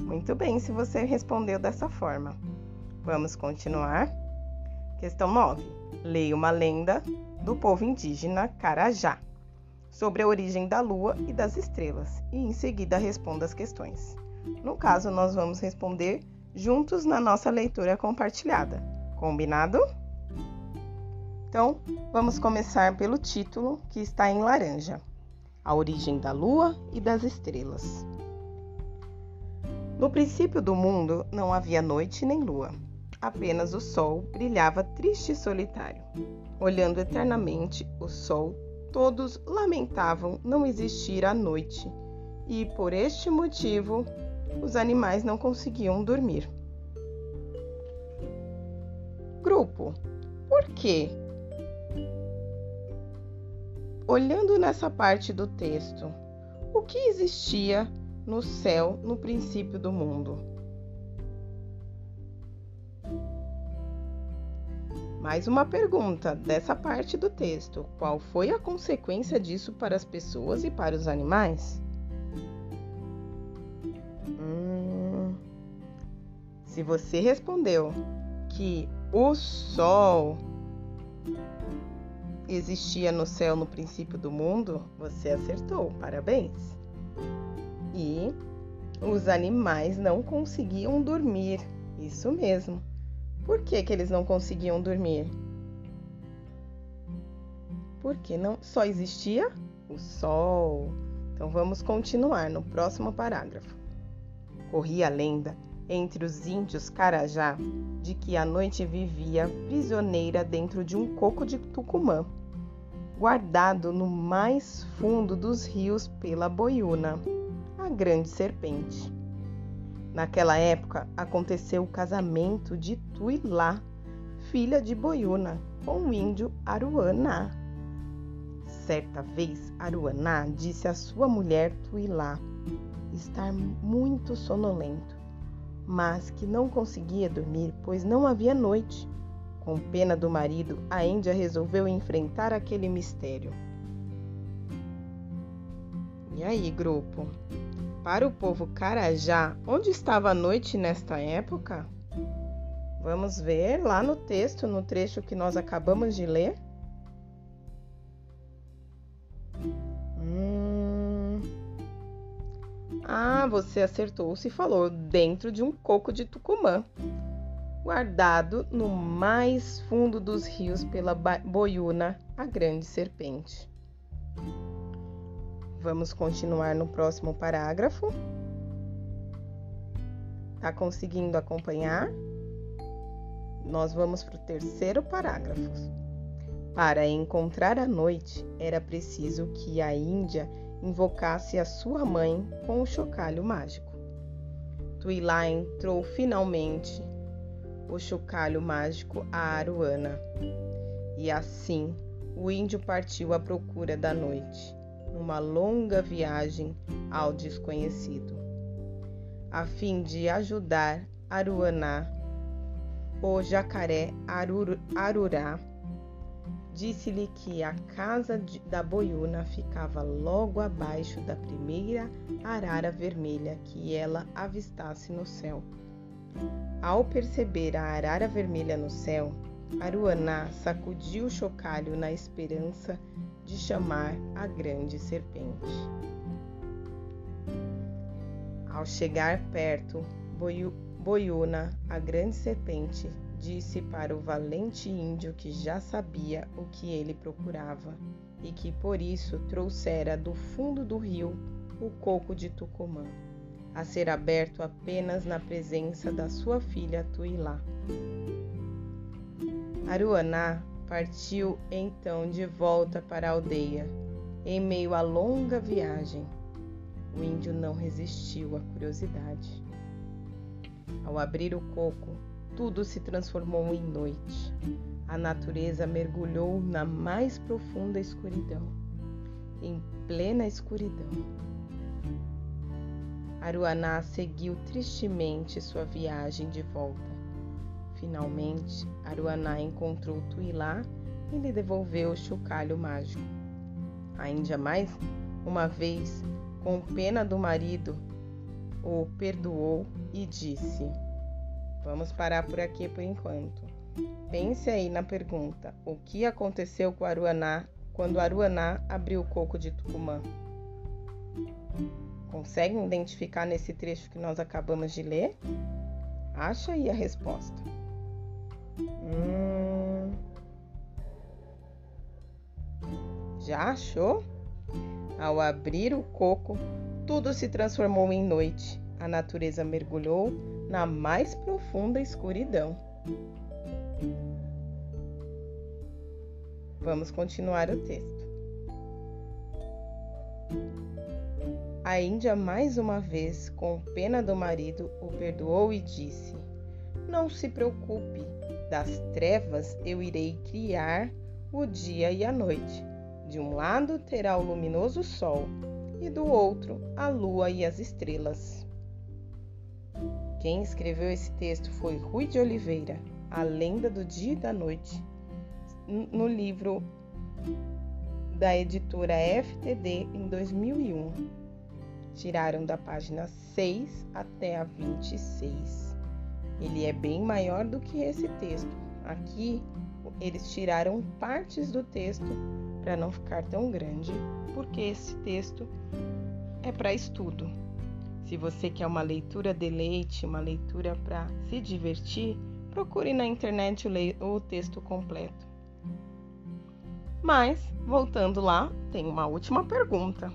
muito bem, se você respondeu dessa forma. Vamos continuar. Questão 9. Leia uma lenda do povo indígena Carajá sobre a origem da lua e das estrelas e em seguida responda as questões. No caso, nós vamos responder juntos na nossa leitura compartilhada. Combinado? Então, vamos começar pelo título que está em laranja: A origem da lua e das estrelas. No princípio do mundo não havia noite nem lua, apenas o sol brilhava triste e solitário. Olhando eternamente o sol, todos lamentavam não existir a noite, e por este motivo os animais não conseguiam dormir. Grupo, por quê? Olhando nessa parte do texto, o que existia no céu no princípio do mundo. Mais uma pergunta dessa parte do texto: qual foi a consequência disso para as pessoas e para os animais? Hum, se você respondeu que o sol existia no céu no princípio do mundo, você acertou. Parabéns! e os animais não conseguiam dormir. Isso mesmo. Por que, que eles não conseguiam dormir? Porque não só existia o sol. Então vamos continuar no próximo parágrafo. Corria a lenda entre os índios Carajá de que a noite vivia prisioneira dentro de um coco de Tucumã, guardado no mais fundo dos rios pela boiuna a grande serpente. Naquela época aconteceu o casamento de Tuilá, filha de Boiuna, com o índio Aruaná. Certa vez, Aruaná disse à sua mulher Tuilá estar muito sonolento, mas que não conseguia dormir, pois não havia noite. Com pena do marido, a Índia resolveu enfrentar aquele mistério. E aí, grupo? Para o povo Carajá, onde estava a noite nesta época? Vamos ver lá no texto, no trecho que nós acabamos de ler. Hum... Ah, você acertou se falou dentro de um coco de Tucumã, guardado no mais fundo dos rios pela boiuna, a grande serpente. Vamos continuar no próximo parágrafo. Tá conseguindo acompanhar? Nós vamos para o terceiro parágrafo. Para encontrar a noite, era preciso que a Índia invocasse a sua mãe com o chocalho mágico. Tuilá entrou finalmente o chocalho mágico a Aruana. E assim o índio partiu à procura da noite numa longa viagem ao desconhecido. A fim de ajudar Aruaná, o jacaré Arur, Arurá disse-lhe que a casa de, da boiuna ficava logo abaixo da primeira arara vermelha que ela avistasse no céu. Ao perceber a arara vermelha no céu, Aruaná sacudiu o chocalho na esperança de chamar a grande serpente. Ao chegar perto, Boiuna, a grande serpente, disse para o valente índio que já sabia o que ele procurava e que por isso trouxera do fundo do rio o coco de Tucumã, a ser aberto apenas na presença da sua filha Tuilá. Aruaná Partiu então de volta para a aldeia. Em meio à longa viagem, o índio não resistiu à curiosidade. Ao abrir o coco, tudo se transformou em noite. A natureza mergulhou na mais profunda escuridão. Em plena escuridão, Aruaná seguiu tristemente sua viagem de volta. Finalmente, Aruaná encontrou Tuilá e lhe devolveu o chocalho mágico. A Índia mais uma vez, com pena do marido, o perdoou e disse: Vamos parar por aqui por enquanto. Pense aí na pergunta: o que aconteceu com Aruaná quando Aruaná abriu o coco de Tucumã? Conseguem identificar nesse trecho que nós acabamos de ler? Acha aí a resposta. Hum... Já achou? Ao abrir o coco, tudo se transformou em noite. A natureza mergulhou na mais profunda escuridão. Vamos continuar o texto. A Índia, mais uma vez, com pena do marido, o perdoou e disse: Não se preocupe, das trevas eu irei criar o dia e a noite. De um lado terá o luminoso sol, e do outro a lua e as estrelas. Quem escreveu esse texto foi Rui de Oliveira, A Lenda do Dia e da Noite, no livro da editora FTD em 2001. Tiraram da página 6 até a 26. Ele é bem maior do que esse texto. Aqui eles tiraram partes do texto para não ficar tão grande, porque esse texto é para estudo. Se você quer uma leitura de leite, uma leitura para se divertir, procure na internet o texto completo. Mas, voltando lá, tem uma última pergunta.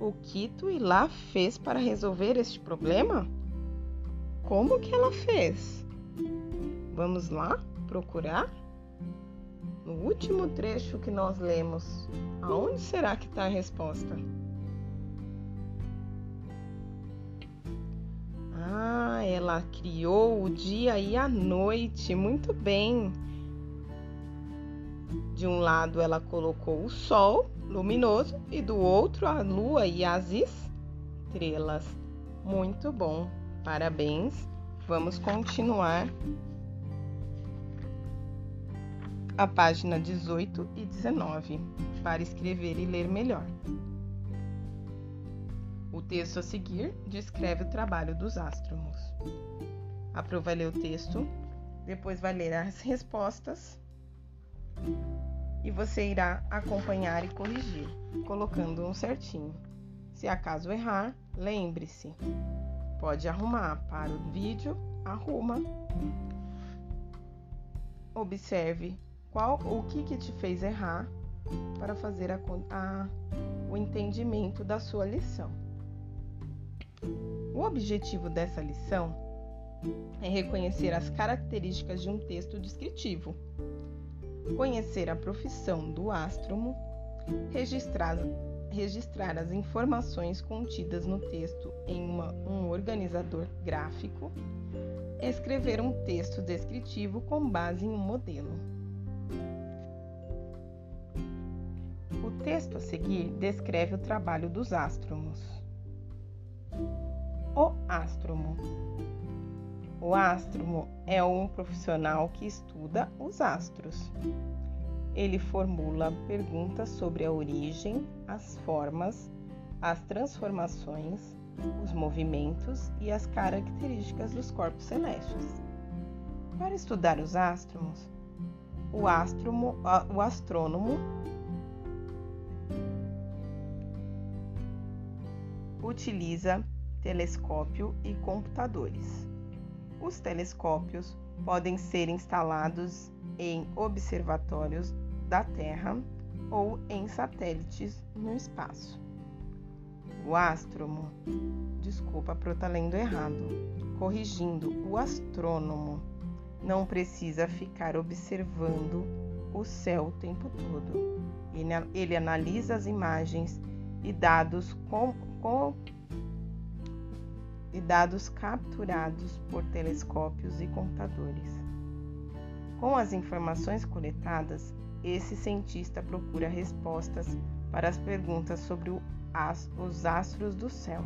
O que Tuilá fez para resolver este problema? Como que ela fez? Vamos lá procurar? No último trecho que nós lemos, aonde será que está a resposta? Ah, ela criou o dia e a noite. Muito bem. De um lado ela colocou o sol luminoso e do outro a lua e as estrelas. Muito bom. Parabéns. Vamos continuar a página 18 e 19 para escrever e ler melhor. O texto a seguir descreve o trabalho dos ástromos. A Pro vai ler o texto, depois vai ler as respostas e você irá acompanhar e corrigir, colocando um certinho. Se acaso errar, lembre-se, pode arrumar para o vídeo, arruma. Observe qual o que, que te fez errar para fazer a, a, o entendimento da sua lição. O objetivo dessa lição é reconhecer as características de um texto descritivo, conhecer a profissão do astromo, registrar, registrar as informações contidas no texto em uma, um organizador gráfico, escrever um texto descritivo com base em um modelo. texto a seguir descreve o trabalho dos ástromos. O astromo. O astromo é um profissional que estuda os astros. Ele formula perguntas sobre a origem, as formas, as transformações, os movimentos e as características dos corpos celestes. Para estudar os ástromos, o, astromo, o astrônomo utiliza telescópio e computadores. Os telescópios podem ser instalados em observatórios da Terra ou em satélites no espaço. O astrônomo, desculpa por estar lendo errado, corrigindo, o astrônomo não precisa ficar observando o céu o tempo todo. Ele, ele analisa as imagens e dados com, com, e dados capturados por telescópios e computadores. Com as informações coletadas, esse cientista procura respostas para as perguntas sobre os astros do céu.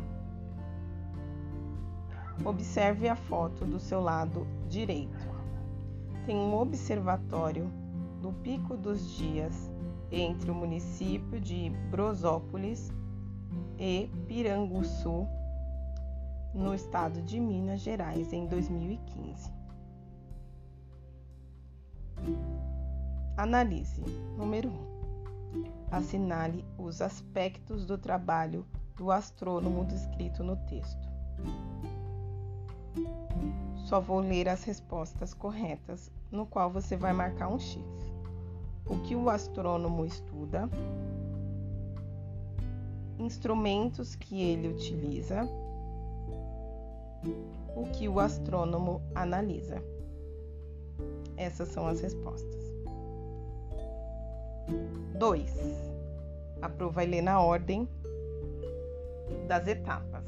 Observe a foto do seu lado direito. Tem um observatório do Pico dos Dias entre o município de Brosópolis e Piranguçu, no estado de Minas Gerais, em 2015. Analise. Número 1. Um. Assinale os aspectos do trabalho do astrônomo descrito no texto. Só vou ler as respostas corretas, no qual você vai marcar um X. o que o astrônomo estuda, instrumentos que ele utiliza, o que o astrônomo analisa. Essas são as respostas. 2. A prova vai ler na ordem das etapas.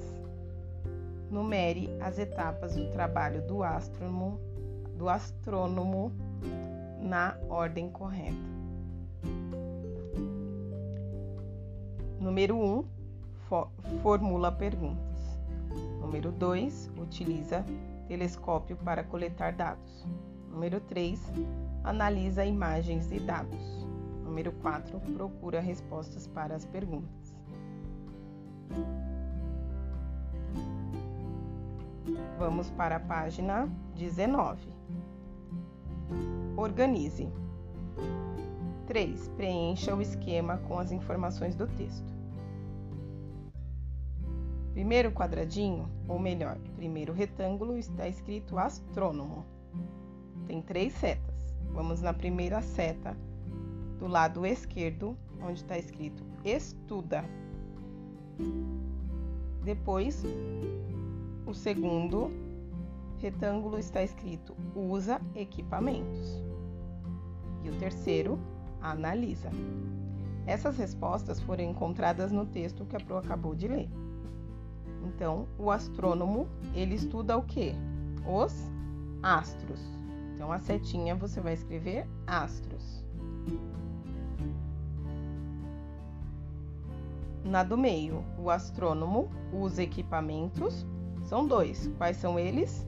Numere as etapas do trabalho do astrônomo, do astrônomo na ordem correta. Número 1, um, formula perguntas. Número 2, utiliza telescópio para coletar dados. Número 3, analisa imagens e dados. Número 4, procura respostas para as perguntas. Vamos para a página 19. Organize. 3. Preencha o esquema com as informações do texto. Primeiro quadradinho, ou melhor, primeiro retângulo, está escrito astrônomo. Tem três setas. Vamos na primeira seta, do lado esquerdo, onde está escrito estuda. Depois, o segundo retângulo está escrito usa equipamentos. E o terceiro, analisa. Essas respostas foram encontradas no texto que a Pro acabou de ler. Então, o astrônomo, ele estuda o que? Os astros. Então, a setinha você vai escrever astros. Na do meio, o astrônomo usa equipamentos. São dois. Quais são eles?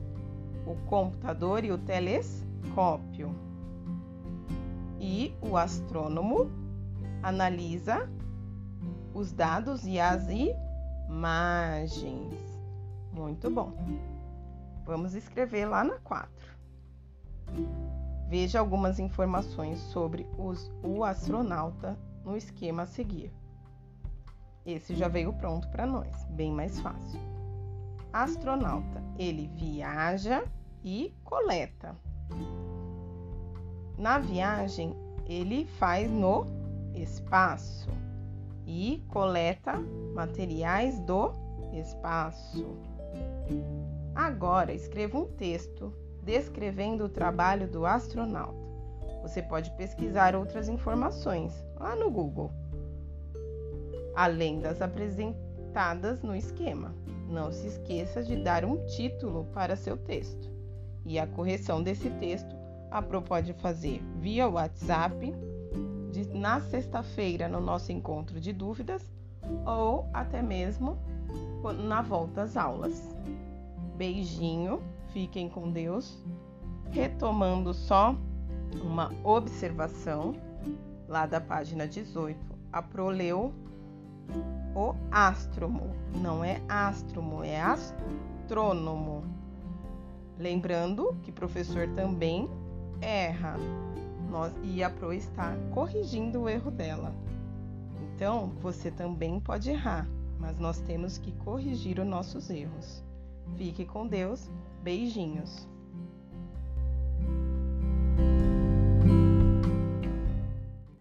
O computador e o telescópio e o astrônomo analisa os dados e as imagens. Muito bom. Vamos escrever lá na 4. Veja algumas informações sobre os, o astronauta no esquema a seguir. Esse já veio pronto para nós, bem mais fácil. Astronauta, ele viaja e coleta na viagem, ele faz no espaço e coleta materiais do espaço. Agora, escreva um texto descrevendo o trabalho do astronauta. Você pode pesquisar outras informações lá no Google, além das apresentadas no esquema. Não se esqueça de dar um título para seu texto e a correção desse texto a Pro pode fazer via WhatsApp, de, na sexta-feira no nosso encontro de dúvidas ou até mesmo na volta às aulas. Beijinho, fiquem com Deus. Retomando só uma observação lá da página 18. A Pro leu o astromo, não é astromo, é astrônomo. Lembrando que professor também erra nós, e a Pro está corrigindo o erro dela. Então, você também pode errar, mas nós temos que corrigir os nossos erros. Fique com Deus. Beijinhos.